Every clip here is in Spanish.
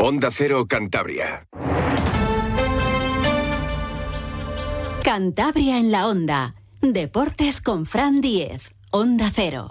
Onda Cero Cantabria. Cantabria en la Onda. Deportes con Fran Diez. Onda Cero.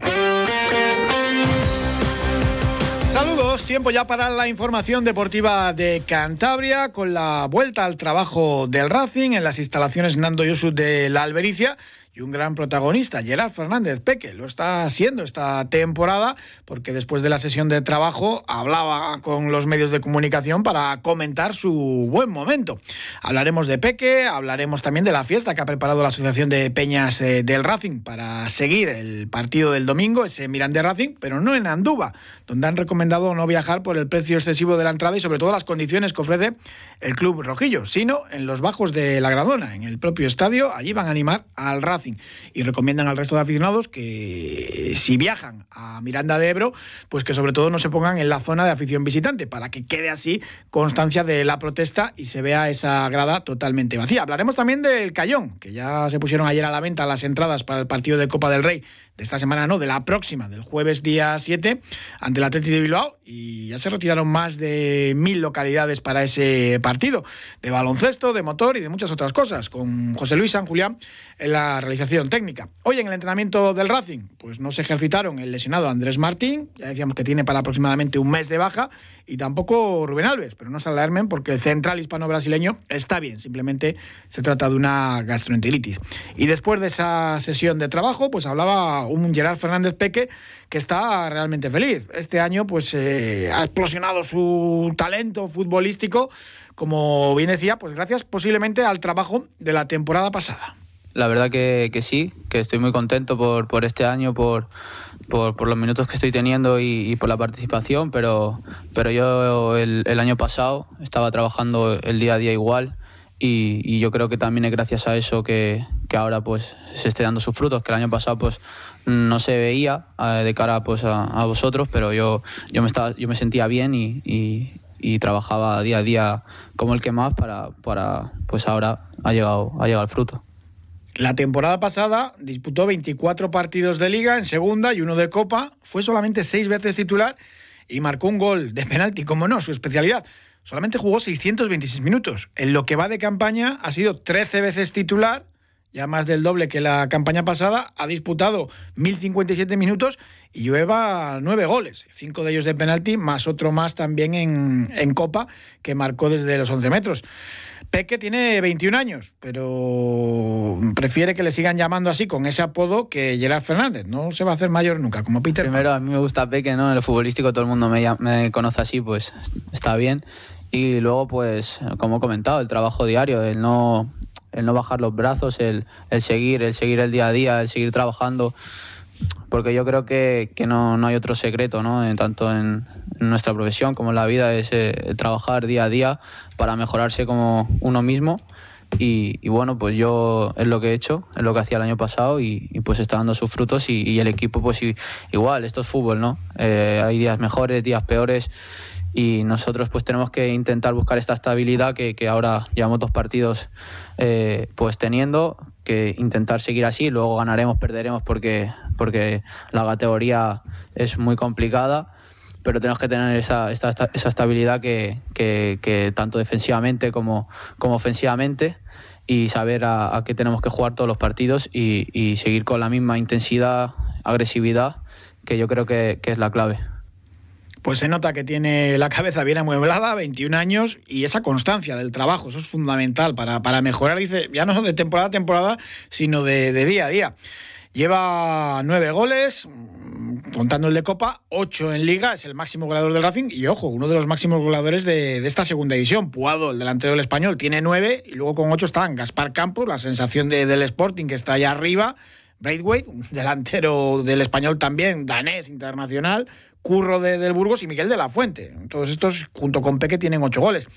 Saludos, tiempo ya para la información deportiva de Cantabria con la vuelta al trabajo del Racing en las instalaciones Nando Yusuf de la Albericia y un gran protagonista, Gerard Fernández Peque. Lo está haciendo esta temporada porque después de la sesión de trabajo hablaba con los medios de comunicación para comentar su buen momento. Hablaremos de Peque, hablaremos también de la fiesta que ha preparado la Asociación de Peñas eh, del Racing para seguir el partido del domingo, ese Miranda Racing, pero no en Andúba, donde han recomendado no viajar por el precio excesivo de la entrada y sobre todo las condiciones que ofrece el club rojillo, sino en los bajos de la Gradona, en el propio estadio. Allí van a animar al Racing y recomiendan al resto de aficionados que si viajan a Miranda de Ebro, pues que sobre todo no se pongan en la zona de afición visitante para que quede así constancia de la protesta y se vea esa grada totalmente vacía. Hablaremos también del Cayón, que ya se pusieron ayer a la venta las entradas para el partido de Copa del Rey de esta semana no, de la próxima, del jueves día 7, ante el Atlético de Bilbao, y ya se retiraron más de mil localidades para ese partido, de baloncesto, de motor y de muchas otras cosas, con José Luis San Julián en la realización técnica. Hoy en el entrenamiento del Racing, pues no se ejercitaron el lesionado Andrés Martín, ya decíamos que tiene para aproximadamente un mes de baja, y tampoco Rubén Alves, pero no se alarmen porque el central hispano-brasileño está bien, simplemente se trata de una gastroenteritis. Y después de esa sesión de trabajo, pues hablaba un Gerard Fernández Peque que está realmente feliz. Este año pues eh, ha explosionado su talento futbolístico, como bien decía, pues gracias posiblemente al trabajo de la temporada pasada. La verdad que, que sí, que estoy muy contento por, por este año, por por, los minutos que estoy teniendo y, por la participación, pero, pero yo el, año pasado estaba trabajando el día a día igual y, yo creo que también es gracias a eso que, ahora pues se esté dando sus frutos, que el año pasado pues no se veía eh, de cara pues a, vosotros, pero yo, yo, me estaba, yo me sentía bien y, trabajaba día a día como el que más para, para pues ahora ha llegado, ha llegado el fruto. La temporada pasada disputó 24 partidos de liga en segunda y uno de copa, fue solamente seis veces titular y marcó un gol de penalti, como no, su especialidad. Solamente jugó 626 minutos. En lo que va de campaña ha sido 13 veces titular, ya más del doble que la campaña pasada, ha disputado 1057 minutos y lleva nueve goles, cinco de ellos de penalti, más otro más también en, en copa que marcó desde los 11 metros. Peque tiene 21 años, pero prefiere que le sigan llamando así con ese apodo que Gerard Fernández. No se va a hacer mayor nunca, como Peter. Primero, a mí me gusta Peque, ¿no? En lo futbolístico todo el mundo me, me conoce así, pues está bien. Y luego, pues, como he comentado, el trabajo diario, el no, el no bajar los brazos, el, el seguir, el seguir el día a día, el seguir trabajando porque yo creo que, que no, no, hay otro secreto, ¿no? tanto en, nuestra profesión como en la vida, es eh, trabajar día a día para mejorarse como uno mismo. Y, bueno, pues yo es lo que he hecho, es lo que hacía el año pasado y, pues está dando sus frutos y, el equipo pues igual, esto es fútbol, ¿no? Eh, hay días mejores, días peores y nosotros pues tenemos que intentar buscar esta estabilidad que, ahora llevamos dos partidos eh, pues teniendo, que intentar seguir así, luego ganaremos, perderemos porque, porque la categoría es muy complicada pero tenemos que tener esa, esa, esa estabilidad que, tanto defensivamente como, como ofensivamente y saber a, qué tenemos que jugar todos los partidos y, seguir con la misma intensidad, agresividad, que yo creo que es la clave. Pues se nota que tiene la cabeza bien amueblada, 21 años, y esa constancia del trabajo, eso es fundamental para, para mejorar, dice, ya no de temporada a temporada, sino de, de día a día. Lleva nueve goles, contando el de Copa, ocho en Liga, es el máximo goleador del Racing y ojo, uno de los máximos goleadores de, esta segunda división. Puado, el delantero del español, tiene nueve y luego con ocho están Gaspar Campos, la sensación del Sporting que está allá arriba, Braithwaite, delantero del español también, danés, internacional, Curro de, del Burgos y Miguel de la Fuente. Todos estos, junto con Peque, tienen ocho goles.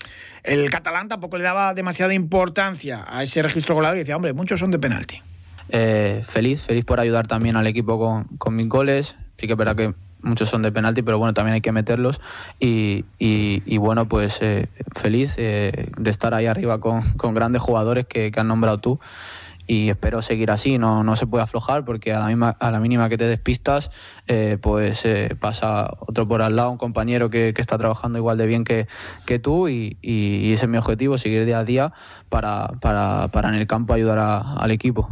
El catalán tampoco le daba demasiada importancia a ese registro goleador y decía, hombre, muchos son de penalti. Eh, feliz, feliz por ayudar también al equipo con, con mis goles. Sí que es verdad que muchos son de penalti, pero bueno, también hay que meterlos. Y, y, bueno, pues eh, feliz eh, de estar ahí arriba con, con grandes jugadores que, que, han nombrado tú. Y espero seguir así, no, no se puede aflojar porque a la, misma, a la mínima que te despistas, eh, pues eh, pasa otro por al lado, un compañero que, que está trabajando igual de bien que, que tú y, y, ese es mi objetivo, seguir día a día para, para, para en el campo ayudar al equipo.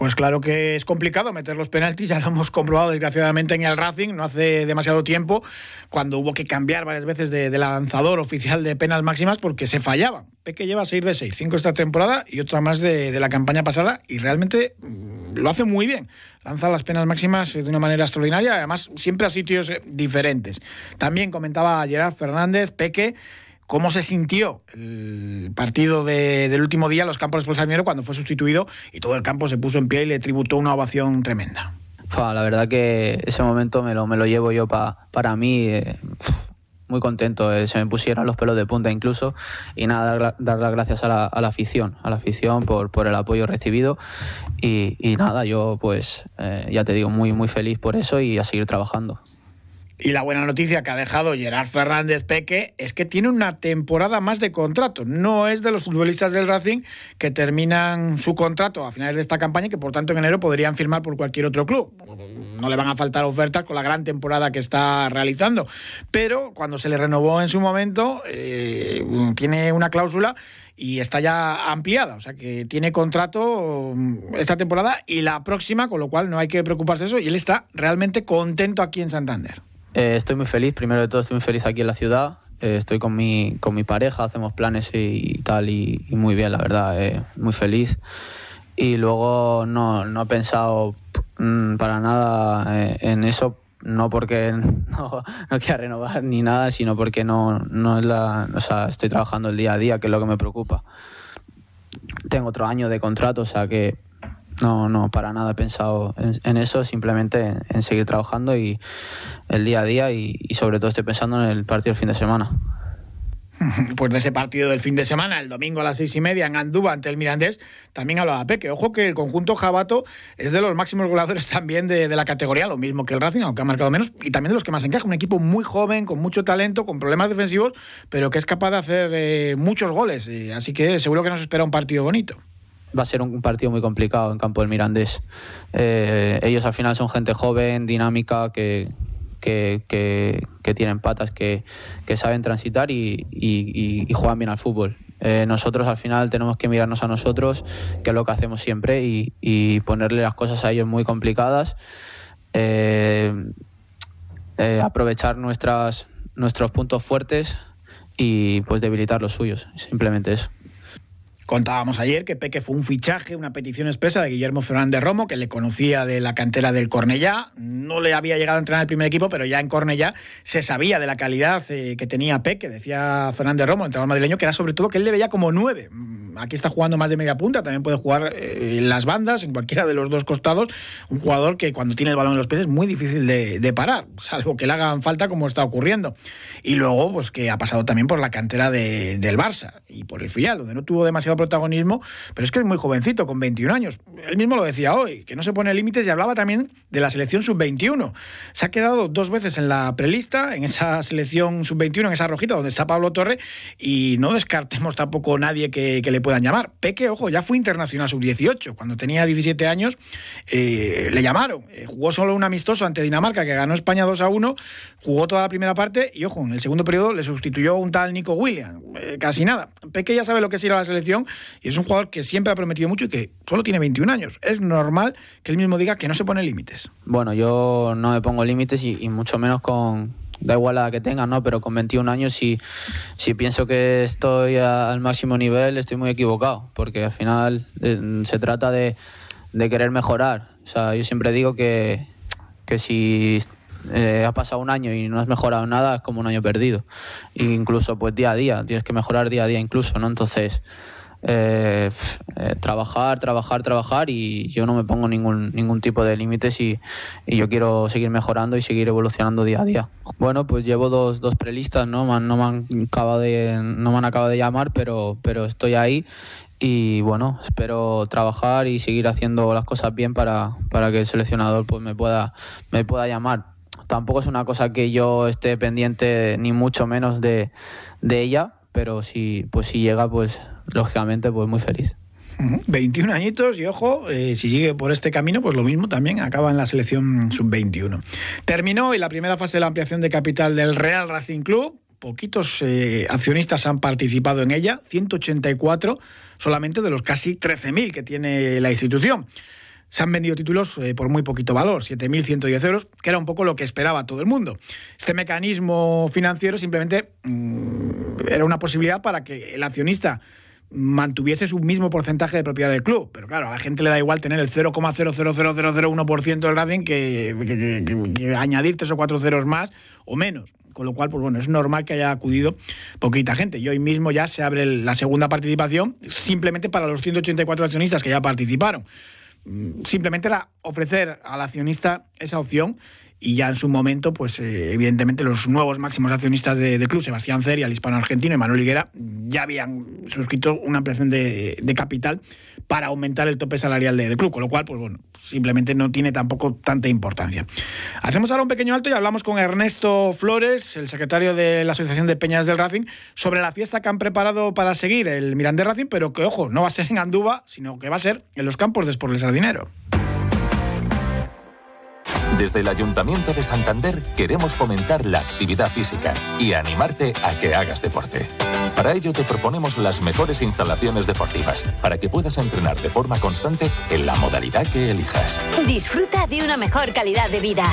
Pues claro que es complicado meter los penaltis, ya lo hemos comprobado desgraciadamente en el Racing, no hace demasiado tiempo, cuando hubo que cambiar varias veces de, de lanzador oficial de penas máximas porque se fallaban. Peque lleva 6 de 6, 5 esta temporada y otra más de, de la campaña pasada y realmente mm, lo hace muy bien. Lanza las penas máximas de una manera extraordinaria, además siempre a sitios eh, diferentes. También comentaba Gerard Fernández, Peque, cómo se sintió el partido de, del último día los campos de Espolsamiero cuando fue sustituido y todo el campo se puso en pie y le tributó una ovación tremenda. La verdad que ese momento me lo, me lo llevo yo pa, para mí. Eh, muy contento, eh, se me pusieron los pelos de punta incluso y nada, dar, dar las gracias a la, a la, afición, a la afición por, por el apoyo recibido y, y nada, yo pues eh, ya te digo, muy, muy feliz por eso y a seguir trabajando. Y la buena noticia que ha dejado Gerard Fernández Peque es que tiene una temporada más de contrato. No es de los futbolistas del Racing que terminan su contrato a finales de esta campaña y que por tanto en enero podrían firmar por cualquier otro club. No le van a faltar ofertas con la gran temporada que está realizando. Pero cuando se le renovó en su momento, eh, tiene una cláusula y está ya ampliada, o sea que tiene contrato esta temporada y la próxima, con lo cual no hay que preocuparse de eso y él está realmente contento aquí en Santander. Eh, estoy muy feliz, primero de todo estoy muy feliz aquí en la ciudad. Eh, estoy con mi, con mi pareja, hacemos planes y, y tal, y, y, muy bien, la verdad, eh, muy feliz. Y luego no, no he pensado mmm, para nada eh, en eso, no porque no, no, quiera renovar ni nada, sino porque no, no es la. O sea, estoy trabajando el día a día, que es lo que me preocupa. Tengo otro año de contrato, o sea que no, no, para nada he pensado en, en eso, simplemente en, seguir trabajando y el día a día y, sobre todo estoy pensando en el partido del fin de semana. Pues de ese partido del fin de semana, el domingo a las seis y media en Andúba ante el Mirandés, también hablaba Peque. Ojo que el conjunto Jabato es de los máximos goleadores también de, de, la categoría, lo mismo que el Racing, aunque ha marcado menos, y también de los que más encaja. Un equipo muy joven, con mucho talento, con problemas defensivos, pero que es capaz de hacer eh, muchos goles. Eh, así que seguro que nos espera un partido bonito va a ser un partido muy complicado en campo del Mirandés. Eh, ellos al final son gente joven, dinámica, que, que, que, tienen patas, que, que saben transitar y, y, y, juegan bien al fútbol. Eh, nosotros al final tenemos que mirarnos a nosotros, que es lo que hacemos siempre, y, ponerle las cosas a ellos muy complicadas. Eh, aprovechar nuestras, nuestros puntos fuertes y pues debilitar los suyos, simplemente eso. Contábamos ayer que Peque fue un fichaje, una petición expresa de Guillermo Fernández Romo, que le conocía de la cantera del Cornellá. No le había llegado a entrenar el primer equipo, pero ya en Cornellá se sabía de la calidad eh, que tenía Peque. Decía Fernández Romo, entrenador madrileño, que era sobre todo que él le veía como nueve. Aquí está jugando más de media punta, también puede jugar eh, en las bandas, en cualquiera de los dos costados. Un jugador que cuando tiene el balón en los pies es muy difícil de, parar, salvo que le hagan falta como está ocurriendo. Y luego, pues que ha pasado también por la cantera de, del Barça y por el filial, donde no tuvo demasiado protagonismo, pero es que es muy jovencito, con 21 años. Él mismo lo decía hoy, que no se pone límites y hablaba también de la selección sub-21. Se ha quedado dos veces en la prelista, en esa selección sub-21, en esa rojita donde está Pablo Torre, y no descartemos tampoco nadie que, le puedan llamar. Peque, ojo, ya fue internacional sub-18. Cuando tenía 17 años, eh, le llamaron. Eh, jugó solo un amistoso ante Dinamarca, que ganó España 2 a 1, jugó toda la primera parte y, ojo, en el segundo periodo le sustituyó un tal Nico Williams. Eh, casi nada. Peque ya sabe lo que es ir a la selección y es un jugador que siempre ha prometido mucho y que solo tiene 21 años. Es normal que él mismo diga que no se pone límites. Bueno, yo no me pongo límites y, y, mucho menos con. Da igual la que tenga, ¿no? Pero con 21 años, si, si pienso que estoy a, al máximo nivel, estoy muy equivocado. Porque al final eh, se trata de, de, querer mejorar. O sea, yo siempre digo que, que si eh, ha pasado un año y no has mejorado nada, es como un año perdido. E incluso pues día a día, tienes que mejorar día a día incluso, ¿no? Entonces, eh, eh, trabajar, trabajar, trabajar y yo no me pongo ningún, ningún tipo de límites y, yo quiero seguir mejorando y seguir evolucionando día a día. Bueno, pues llevo dos, dos prelistas, ¿no? No, me han acabado de, no han acabado de llamar, pero, pero estoy ahí y bueno, espero trabajar y seguir haciendo las cosas bien para, para que el seleccionador pues me pueda, me pueda llamar tampoco es una cosa que yo esté pendiente ni mucho menos de, de ella, pero si, pues si llega, pues lógicamente, pues muy feliz. 21 añitos y ojo, eh, si sigue por este camino, pues lo mismo también acaba en la selección sub-21. Terminó y la primera fase de la ampliación de capital del Real Racing Club. Poquitos eh, accionistas han participado en ella, 184 solamente de los casi 13.000 que tiene la institución se han vendido títulos eh, por muy poquito valor, 7.110 euros, que era un poco lo que esperaba todo el mundo. Este mecanismo financiero simplemente mm, era una posibilidad para que el accionista mantuviese su mismo porcentaje de propiedad del club. Pero claro, a la gente le da igual tener el 0,00001% del Racing que, que, que, añadir tres o cuatro ceros más o menos. Con lo cual, pues bueno, es normal que haya acudido poquita gente. Y hoy mismo ya se abre la segunda participación simplemente para los 184 accionistas que ya participaron. Mm, simplemente era ofrecer al accionista esa opción y ya en su momento, pues eh, evidentemente los nuevos máximos accionistas de, de, club, Sebastián Cer y al hispano argentino y Manuel Higuera, ya habían suscrito una ampliación de, capital para aumentar el tope salarial del de club, con lo cual, pues bueno, simplemente no tiene tampoco tanta importancia. Hacemos ahora un pequeño alto y hablamos con Ernesto Flores, el secretario de la Asociación de Peñas del Racing, sobre la fiesta que han preparado para seguir el Mirandés Racing, pero que, ojo, no va a ser en Andúba, sino que va a ser en los campos de Sport del Sardinero. Desde el Ayuntamiento de Santander queremos fomentar la actividad física y animarte a que hagas deporte. Para ello te proponemos las mejores instalaciones deportivas para que puedas entrenar de forma constante en la modalidad que elijas. Disfruta de una mejor calidad de vida.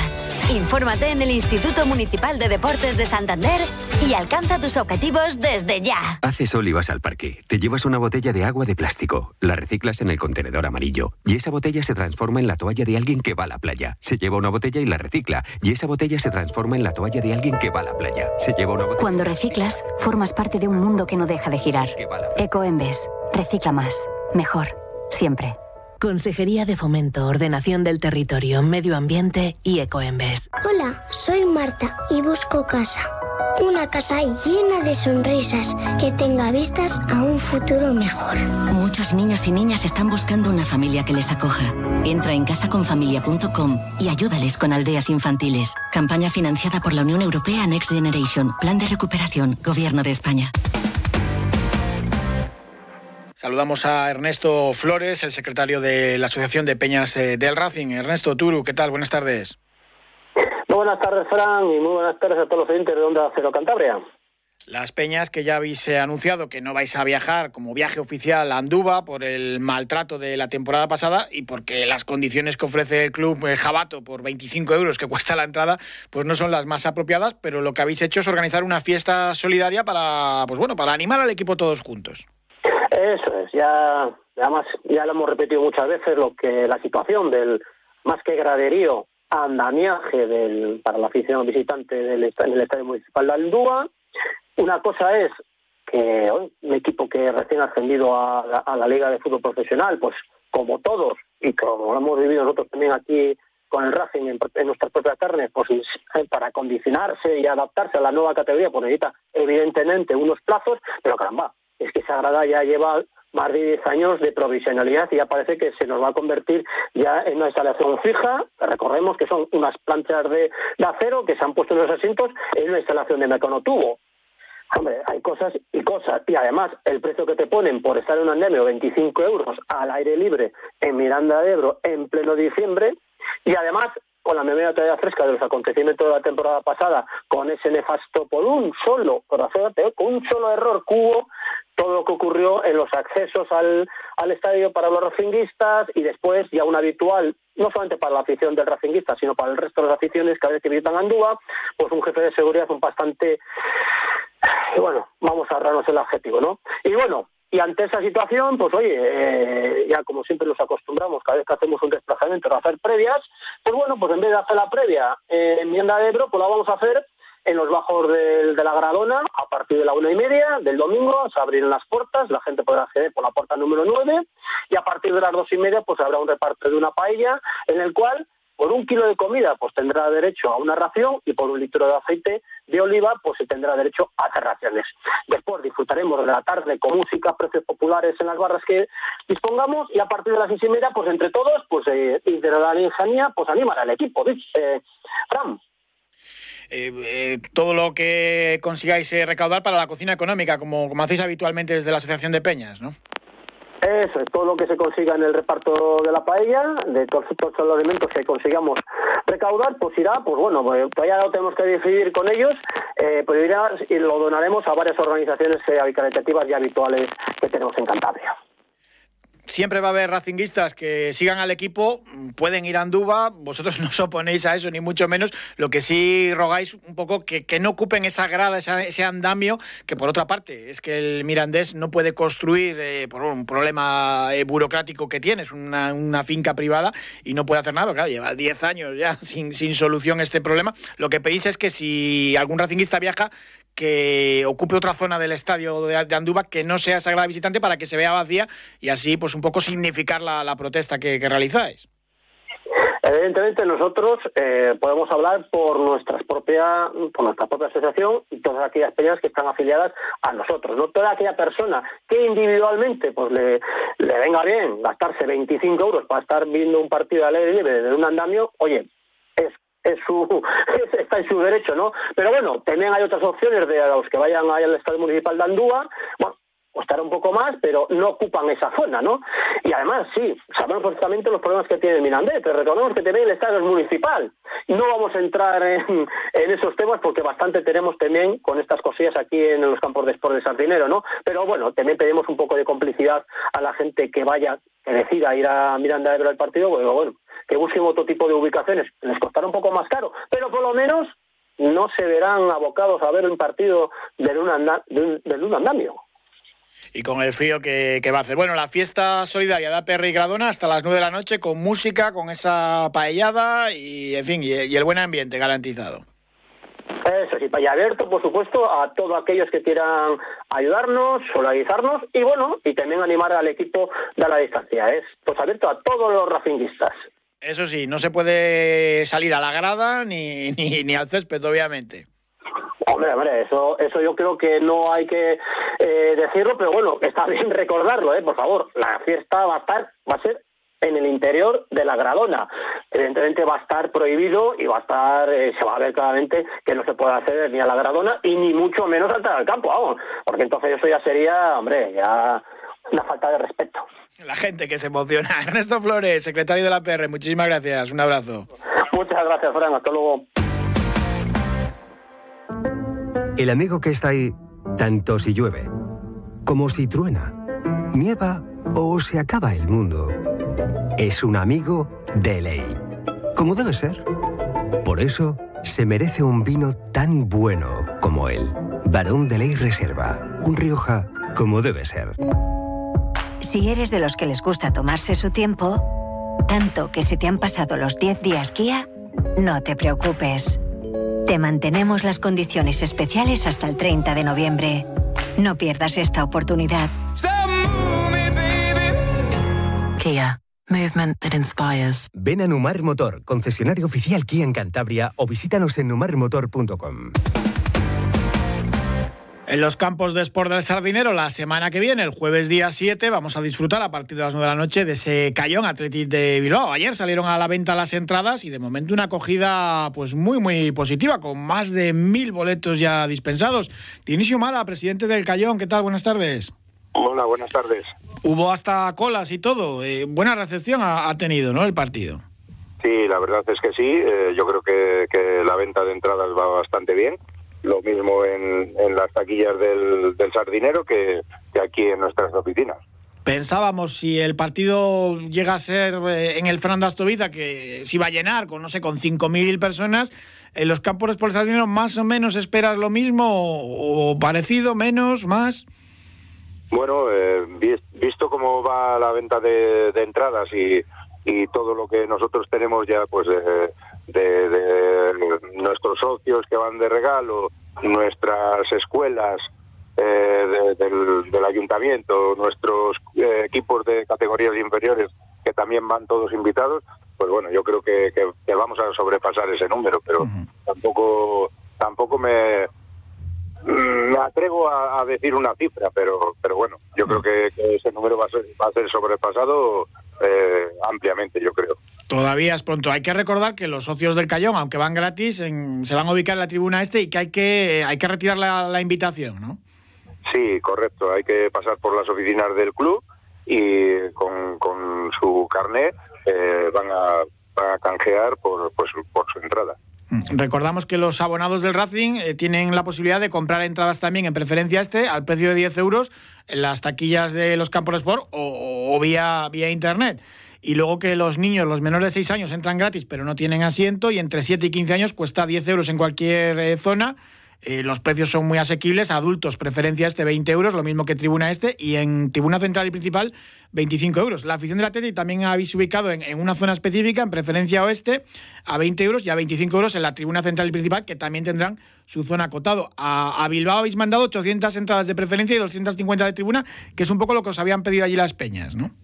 Infórmate en el Instituto Municipal de Deportes de Santander y alcanza tus objetivos desde ya. Hace sol y vas al parque. Te llevas una botella de agua de plástico, la reciclas en el contenedor amarillo y esa botella se transforma en la toalla de alguien que va a la playa. Se lleva una botella y la recicla y esa botella se transforma en la toalla de alguien que va a la playa. Se lleva una botella. Cuando reciclas, formas parte de un mundo que no deja de girar. Ecoembes. Recicla más. Mejor. Siempre. Consejería de Fomento, Ordenación del Territorio, Medio Ambiente y Ecoembes. Hola, soy Marta y busco casa. Una casa llena de sonrisas que tenga vistas a un futuro mejor. Muchos niños y niñas están buscando una familia que les acoja. Entra en casaconfamilia.com y ayúdales con aldeas infantiles. Campaña financiada por la Unión Europea Next Generation. Plan de recuperación. Gobierno de España. Saludamos a Ernesto Flores, el secretario de la Asociación de Peñas del Racing. Ernesto Turu, ¿qué tal? Buenas tardes. Muy buenas tardes, Fran, y muy buenas tardes a todos los oyentes de Onda Cero Cantabria. Las peñas que ya habéis anunciado que no vais a viajar como viaje oficial a Andúba por el maltrato de la temporada pasada y porque las condiciones que ofrece el club Jabato por 25 euros que cuesta la entrada, pues no son las más apropiadas, pero lo que habéis hecho es organizar una fiesta solidaria para, pues bueno, para animar al equipo todos juntos. Eso es, ya además ya lo hemos repetido muchas veces lo que la situación del más que graderío andamiaje del, para la afición visitante del, Estadio Municipal de Aldúa. Una cosa es que hoy un equipo que recién ascendido a la, Liga de Fútbol Profesional, pues como todos, y como lo hemos vivido nosotros también aquí con el Racing en, en nuestra propia carne, pues para condicionarse y adaptarse a la nueva categoría, pues necesita evidentemente unos plazos, pero caramba, es que Sagrada ya lleva más de 10 años de provisionalidad y ya parece que se nos va a convertir ya en una instalación fija, recordemos que son unas planchas de, acero que se han puesto en los asientos en una instalación de meconotubo. Hombre, hay cosas y cosas. Y además, el precio que te ponen por estar en un andemio, 25 euros al aire libre en Miranda de Ebro en pleno diciembre, y además con la memoria todavía fresca de los acontecimientos de la temporada pasada, con ese nefasto por un solo, por con un solo error cubo, todo lo que ocurrió en los accesos al, al estadio para los racinguistas y después ya un habitual, no solamente para la afición del racinguista, sino para el resto de las aficiones cada vez que visitan Andúa, pues un jefe de seguridad un bastante... Y bueno, vamos a ahorrarnos el adjetivo, ¿no? Y bueno, y ante esa situación, pues oye, eh, ya como siempre nos acostumbramos, cada vez que hacemos un desplazamiento a hacer previas, pues bueno, pues en vez de hacer la previa en Mienda de Ebro, pues la vamos a hacer en los bajos del, de la Gradona a partir de la una y media del domingo se abrirán las puertas, la gente podrá acceder por la puerta número nueve y a partir de las dos y media pues habrá un reparto de una paella en el cual por un kilo de comida pues tendrá derecho a una ración y por un litro de aceite de oliva pues se tendrá derecho a tres raciones. Después disfrutaremos de la tarde con música, precios populares en las barras que dispongamos y a partir de las seis y media pues entre todos pues eh, y de la ingenía pues animar al equipo. Eh, Fran. Eh, todo lo que consigáis eh, recaudar para la cocina económica, como, como hacéis habitualmente desde la Asociación de Peñas, ¿no? Eso es, todo lo que se consiga en el reparto de la paella, de todos, los elementos que consigamos recaudar, pues irá, pues bueno, pues todavía lo tenemos que decidir con ellos, eh, pues irá y lo donaremos a varias organizaciones eh, caritativas y habituales que tenemos en Cantabria siempre va a haber racinguistas que sigan al equipo, pueden ir a Andúba, vosotros no os oponéis a eso, ni mucho menos. Lo que sí rogáis un poco que, que no ocupen esa grada, ese andamio, que por otra parte es que el Mirandés no puede construir eh, por un problema eh, burocrático que tiene, es una, una, finca privada y no puede hacer nada, claro, lleva 10 años ya sin, sin solución este problema. Lo que pedís es que si algún racinguista viaja, que ocupe otra zona del estadio de, Andúba que no sea sagrada visitante para que se vea vacía y así pues un poco significar la, protesta que, realizáis. Evidentemente nosotros eh, podemos hablar por nuestras propia, por nuestra propia asociación y todas aquellas peñas que están afiliadas a nosotros. No toda aquella persona que individualmente pues le, venga bien gastarse 25 euros para estar viendo un partido de aire libre de un andamio, oye, es es su, está en su derecho, ¿no? Pero bueno, también hay otras opciones de los que vayan al Estadio Municipal de Andúa, bueno, costará un poco más, pero no ocupan esa zona, ¿no? Y además, sí, sabemos perfectamente los problemas que tiene el pero recordemos que también el estadio es municipal. No vamos a entrar en, esos temas porque bastante tenemos también con estas cosillas aquí en los campos de sport de Sardinero, ¿no? Pero bueno, también pedimos un poco de complicidad a la gente que vaya, que decida ir a Miranda a ver el partido, porque bueno, que busquen otro tipo de ubicaciones. Les costará un poco más caro, pero por lo menos no se verán abocados a ver un partido de un, un, andamio. Y con el frío que, va a hacer. Bueno, la fiesta solidaria de APR y Gradona hasta las 9 de la noche con música, con esa paellada y, en fin, y, el buen ambiente garantizado. Eso sí, para abierto, por supuesto, a todos aquellos que quieran ayudarnos, solidarizarnos y bueno, y también animar al equipo de la distancia. Es pues abierto a todos los racinguistas. Eso sí, no se puede salir a la grada ni, ni, al césped, obviamente. Hombre, hombre, eso, eso yo creo que no hay que eh, decirlo, pero bueno, está bien recordarlo, ¿eh? Por favor, la fiesta va a estar, va a ser en el interior de la gradona. Evidentemente va a estar prohibido y va a estar, eh, se va a ver claramente que no se puede hacer ni a la gradona y ni mucho menos saltar al campo, vamos, porque entonces eso ya sería, hombre, ya una falta de respeto. La gente que se emociona. Ernesto Flores, secretario de la PR, muchísimas gracias. Un abrazo. Muchas gracias, Fran. Hasta luego. El amigo que está ahí, tanto si llueve, como si truena, nieva o se acaba el mundo, es un amigo de ley. Como debe ser. Por eso, se merece un vino tan bueno como él. Barón de Ley Reserva. Un Rioja como debe ser. Si eres de los que les gusta tomarse su tiempo, tanto que se te han pasado los 10 días Kia, no te preocupes. Te mantenemos las condiciones especiales hasta el 30 de noviembre. No pierdas esta oportunidad. Kia. Movement that inspires. Ven a Numar Motor, concesionario oficial Kia en Cantabria o visítanos en numarmotor.com. En los campos de Sport del Sardinero, la semana que viene, el jueves día 7, vamos a disfrutar a partir de las 9 de la noche de ese Cayón Atletic de Bilbao. Ayer salieron a la venta las entradas y de momento una acogida pues muy, muy positiva, con más de mil boletos ya dispensados. Dionisio Mala, presidente del Cayón, ¿qué tal? Buenas tardes. Hola, buenas tardes. Hubo hasta colas y todo. Eh, buena recepción ha, tenido, ¿no? El partido. Sí, la verdad es que sí. Eh, yo creo que, que la venta de entradas va bastante bien lo mismo en, las taquillas del, sardinero que, aquí en nuestras oficinas. Pensábamos si el partido llega a ser eh, en el Fernando Astoviza, que se iba a llenar con, no sé, con 5.000 personas, en los campos por el sardinero más o menos esperas lo mismo o, parecido, menos, más. Bueno, eh, visto cómo va la venta de, entradas y, y, todo lo que nosotros tenemos ya, pues eh, de, nuestros socios que van de regalo, nuestras escuelas eh, del, ayuntamiento, nuestros eh, equipos de categorías inferiores que también van todos invitados, pues bueno, yo creo que, vamos a sobrepasar ese número, pero tampoco tampoco me me atrevo a, decir una cifra, pero pero bueno, yo creo que, ese número va a ser, va a ser sobrepasado eh, ampliamente, yo creo. Todavía es pronto. Hay que recordar que los socios del Cayón, aunque van gratis, se van a ubicar en la tribuna este y que hay que, hay que retirar la, invitación, ¿no? Sí, correcto. Hay que pasar por las oficinas del club y con, con su carné eh, van, a, van a canjear por, pues, por su entrada. Recordamos que los abonados del Racing eh, tienen la posibilidad de comprar entradas también en preferencia este al precio de 10 euros en las taquillas de los campos de sport o, o vía, vía internet. Y luego que los niños, los menores de 6 años, entran gratis pero no tienen asiento y entre 7 y 15 años cuesta 10 euros en cualquier eh, zona eh, los precios son muy asequibles, adultos preferencia este 20 euros, lo mismo que tribuna este, y en tribuna central y principal 25 euros. La afición del Atleti también habéis ubicado en, una zona específica, en preferencia oeste, a 20 euros y a 25 euros en la tribuna central y principal, que también tendrán su zona acotado. A, Bilbao habéis mandado 800 entradas de preferencia y 250 de tribuna, que es un poco lo que os habían pedido allí las peñas, ¿no?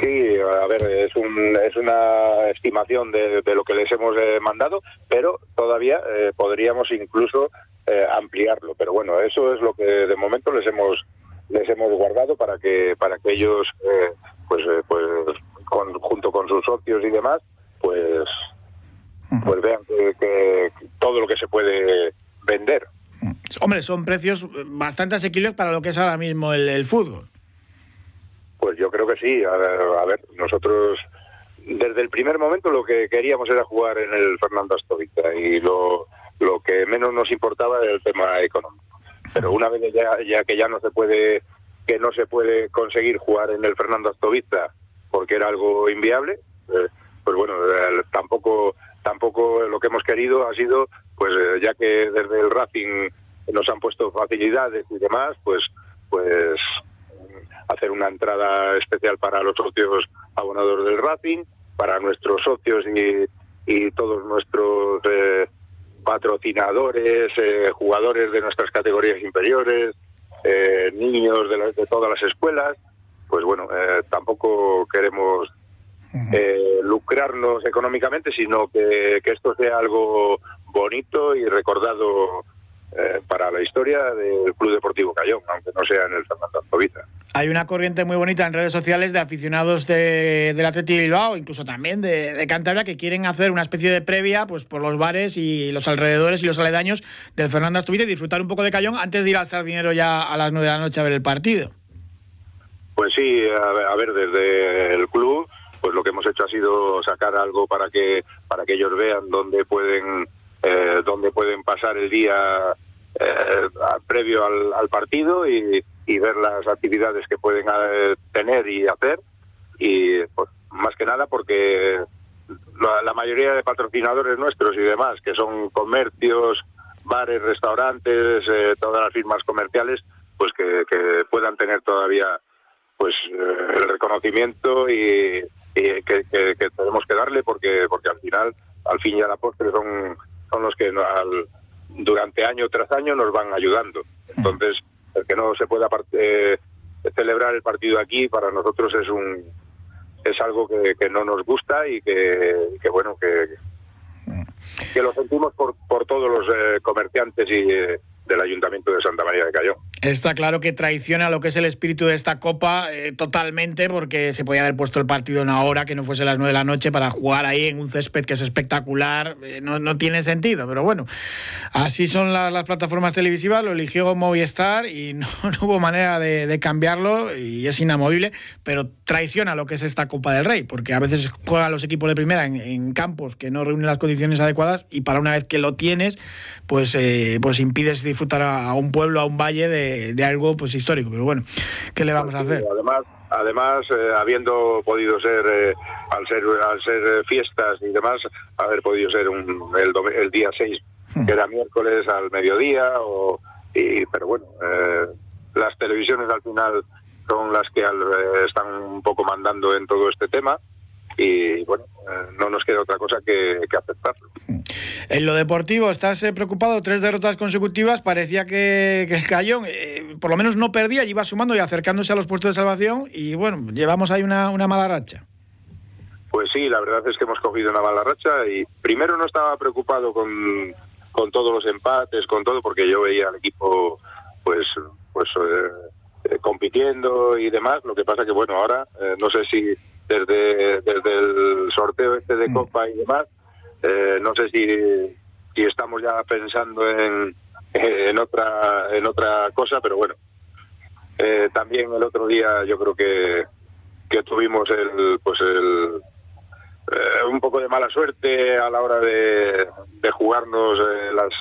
Sí, a ver, es, un, es una estimación de, lo que les hemos eh, mandado, pero todavía eh, podríamos incluso eh, ampliarlo. Pero bueno, eso es lo que de momento les hemos les hemos guardado para que para que ellos eh, pues pues junto con sus socios y demás pues pues vean que, todo lo que se puede vender. Hombre, son precios bastante asequibles para lo que es ahora mismo el, fútbol. Pues yo creo que sí. A ver, nosotros desde el primer momento lo que queríamos era jugar en el Fernando Astovica y lo lo que menos nos importaba era el tema económico. Pero una vez ya, ya que ya no se puede que no se puede conseguir jugar en el Fernando Astovista porque era algo inviable, eh, pues bueno, tampoco tampoco lo que hemos querido ha sido pues eh, ya que desde el Racing nos han puesto facilidades y demás, pues pues hacer una entrada especial para los socios abonadores del Racing, para nuestros socios y, y todos nuestros patrocinadores, eh, jugadores de nuestras categorías inferiores, eh, niños de, todas las escuelas, pues bueno, eh, tampoco queremos lucrarnos económicamente, sino que, que, esto sea algo bonito y recordado eh, para la historia del Club Deportivo Cayón, aunque no sea en el Fernando Antovita. Hay una corriente muy bonita en redes sociales de aficionados de, del Atleti Bilbao, incluso también de, Cantabria, que quieren hacer una especie de previa pues por los bares y los alrededores y los aledaños del Fernando Asturias y disfrutar un poco de Cayón antes de ir al Sardinero ya a las nueve de la noche a ver el partido. Pues sí, a ver, desde el club, pues lo que hemos hecho ha sido sacar algo para que para que ellos vean dónde pueden eh, dónde pueden pasar el día eh, previo al, partido y, ver las actividades que pueden eh, tener y hacer. Y pues, más que nada porque la, mayoría de patrocinadores nuestros y demás, que son comercios, bares, restaurantes, todas las firmas comerciales, pues que, puedan tener todavía pues el reconocimiento y, que, tenemos que darle porque porque al final al fin y a la postre son son los que al, durante año tras año nos van ayudando. Entonces, el que no se pueda eh, celebrar el partido aquí para nosotros es un es algo que, no nos gusta y que, que bueno que, que lo sentimos por, por todos los eh, comerciantes y eh, del Ayuntamiento de Santa María de Cayón. Está claro que traiciona lo que es el espíritu de esta Copa eh, totalmente, porque se podía haber puesto el partido en una hora que no fuese las nueve de la noche para jugar ahí en un césped que es espectacular. Eh, no, tiene sentido, pero bueno, así son las plataformas televisivas, lo eligió Movistar y no, hubo manera de, cambiarlo y es inamovible, pero traiciona lo que es esta Copa del Rey, porque a veces juegan los equipos de primera en, campos que no reúnen las condiciones adecuadas y para una vez que lo tienes, pues, eh, pues impides disfrutar a, un pueblo, a un valle de, algo pues histórico. Pero bueno, ¿qué le vamos a hacer? Además, además eh, habiendo podido ser, eh, al ser al ser eh, fiestas y demás, haber podido ser un, el, día 6, hmm. que era miércoles al mediodía, o, y, pero bueno, las televisiones al final son las que están un poco mandando en todo este tema y bueno, eh, no nos queda otra cosa que, aceptarlo. En lo deportivo, ¿estás eh, preocupado? Tres derrotas consecutivas, parecía que, el Cayón eh, por lo menos no perdía, iba sumando y acercándose a los puestos de salvación y bueno, llevamos ahí una, una mala racha. Pues sí, la verdad es que hemos cogido una mala racha y primero no estaba preocupado con, con todos los empates, con todo, porque yo veía al equipo pues pues compitiendo y demás. Lo que pasa que bueno, ahora no sé si desde, desde el sorteo este de mm. Copa y demás. Eh, no sé si, estamos ya pensando en, en otra en otra cosa, pero bueno. Eh, también el otro día yo creo que, que tuvimos el, pues el, eh, un poco de mala suerte a la hora de, de jugarnos las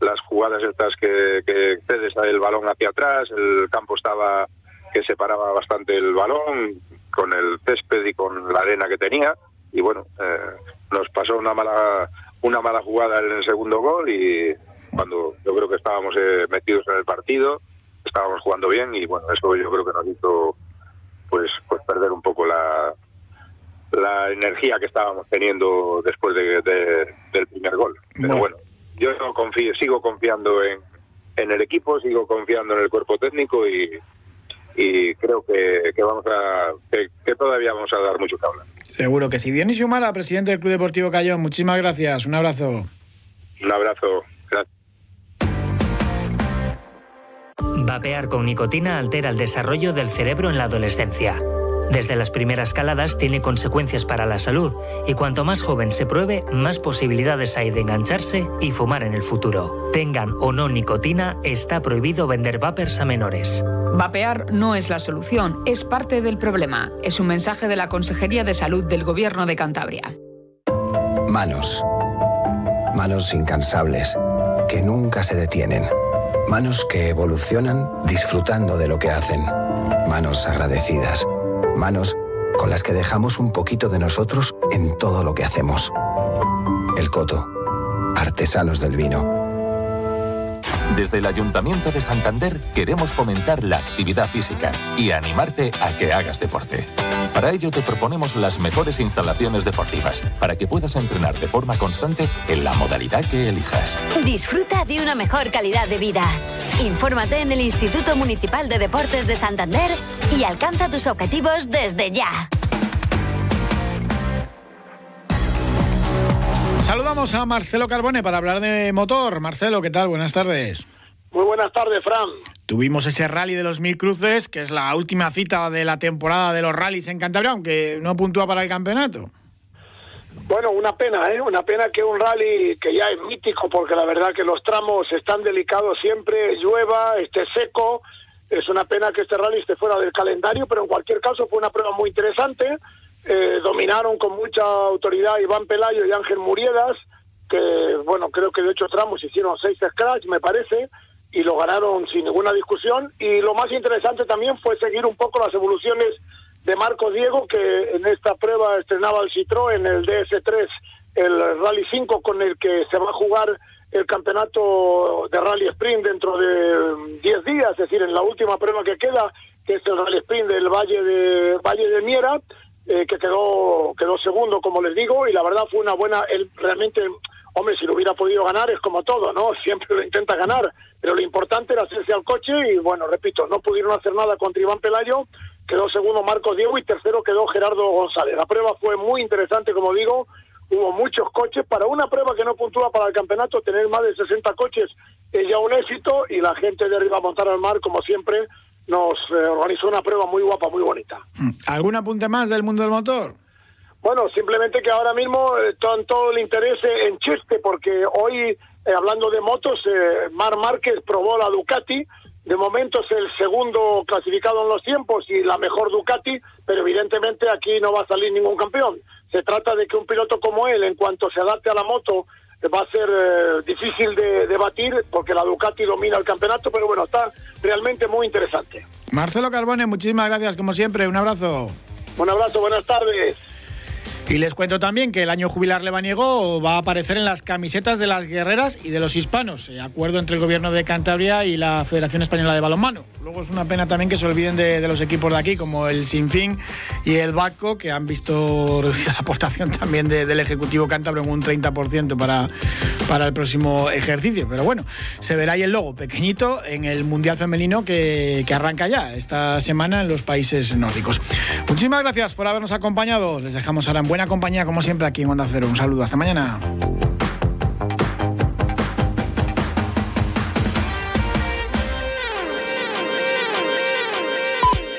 las jugadas estas que, que cedes el balón hacia atrás, el campo estaba que separaba bastante el balón con el césped y con la arena que tenía y bueno eh, nos pasó una mala una mala jugada en el segundo gol y cuando yo creo que estábamos eh, metidos en el partido estábamos jugando bien y bueno eso yo creo que nos hizo pues pues perder un poco la la energía que estábamos teniendo después de, del primer gol pero bueno, yo confío sigo confiando en en el equipo sigo confiando en el cuerpo técnico y y creo que, vamos a que, todavía vamos a dar mucho que hablar. Seguro que sí. Dionisio Humala, presidente del Club Deportivo Cayón, muchísimas gracias. Un abrazo. Un abrazo. Gracias. Vapear con nicotina altera el desarrollo del cerebro en la adolescencia. Desde las primeras caladas tiene consecuencias para la salud y cuanto más joven se pruebe, más posibilidades hay de engancharse y fumar en el futuro. Tengan o no nicotina, está prohibido vender vapers a menores. Vapear no es la solución, es parte del problema. Es un mensaje de la Consejería de Salud del Gobierno de Cantabria. Manos. Manos incansables, que nunca se detienen. Manos que evolucionan disfrutando de lo que hacen. Manos agradecidas manos con las que dejamos un poquito de nosotros en todo lo que hacemos. El Coto, artesanos del vino. Desde el Ayuntamiento de Santander queremos fomentar la actividad física y animarte a que hagas deporte. Para ello te proponemos las mejores instalaciones deportivas para que puedas entrenar de forma constante en la modalidad que elijas. Disfruta de una mejor calidad de vida. Infórmate en el Instituto Municipal de Deportes de Santander y alcanza tus objetivos desde ya. Saludamos a Marcelo Carbone para hablar de motor. Marcelo, ¿qué tal? Buenas tardes. Muy buenas tardes, Fran. Tuvimos ese rally de los mil cruces, que es la última cita de la temporada de los rallies en Cantabria, aunque no puntúa para el campeonato. Bueno, una pena, ¿eh? Una pena que un rally que ya es mítico, porque la verdad que los tramos están delicados siempre, llueva, esté seco. Es una pena que este rally esté fuera del calendario, pero en cualquier caso fue una prueba muy interesante eh, dominaron con mucha autoridad Iván Pelayo y Ángel Muriedas, que, bueno, creo que de ocho tramos hicieron seis scratch, me parece, y lo ganaron sin ninguna discusión. Y lo más interesante también fue seguir un poco las evoluciones de Marcos Diego, que en esta prueba estrenaba el Citroën el DS3, el Rally 5, con el que se va a jugar el campeonato de Rally Sprint dentro de 10 días, es decir, en la última prueba que queda, que es el Rally Sprint del Valle de Valle de Miera, eh, que quedó quedó segundo, como les digo, y la verdad fue una buena, él realmente, hombre, si lo hubiera podido ganar es como todo, ¿no? Siempre lo intenta ganar, pero lo importante era hacerse al coche y bueno, repito, no pudieron hacer nada contra Iván Pelayo, quedó segundo Marcos Diego y tercero quedó Gerardo González. La prueba fue muy interesante, como digo, hubo muchos coches. Para una prueba que no puntúa para el campeonato, tener más de 60 coches es ya un éxito y la gente de arriba a montar al mar, como siempre, nos eh, organizó una prueba muy guapa, muy bonita. Mm. ¿Algún apunte más del mundo del motor? Bueno, simplemente que ahora mismo eh, todo, todo, el interés en Cheste, porque hoy, eh, hablando de motos, Mar Márquez probó la Ducati, de momento es el segundo clasificado en los tiempos y la mejor Ducati, pero evidentemente aquí no va a salir ningún campeón. Se trata de que un piloto como él, en cuanto se adapte a la moto, va a ser eh, difícil de debatir porque la Ducati domina el campeonato, pero bueno, está realmente muy interesante. Marcelo Carbone, muchísimas gracias como siempre, un abrazo. Un abrazo, buenas tardes. Y les cuento también que el año jubilar lebaniego va a aparecer en las camisetas de las guerreras y de los hispanos, eh, acuerdo entre el gobierno de Cantabria y la Federación Española de Balonmano. Luego es una pena también que se olviden de, los equipos de aquí, como el Sinfín y el Baco, que han visto la aportación también del Ejecutivo Cántabro en un 30% para, para el próximo ejercicio. Pero bueno, se verá ahí el logo pequeñito en el Mundial Femenino que, que arranca ya esta semana en los países nórdicos. Muchísimas gracias por habernos acompañado. Les dejamos ahora en buena compañía, como siempre, aquí en Onda Cero. Un saludo. Hasta mañana.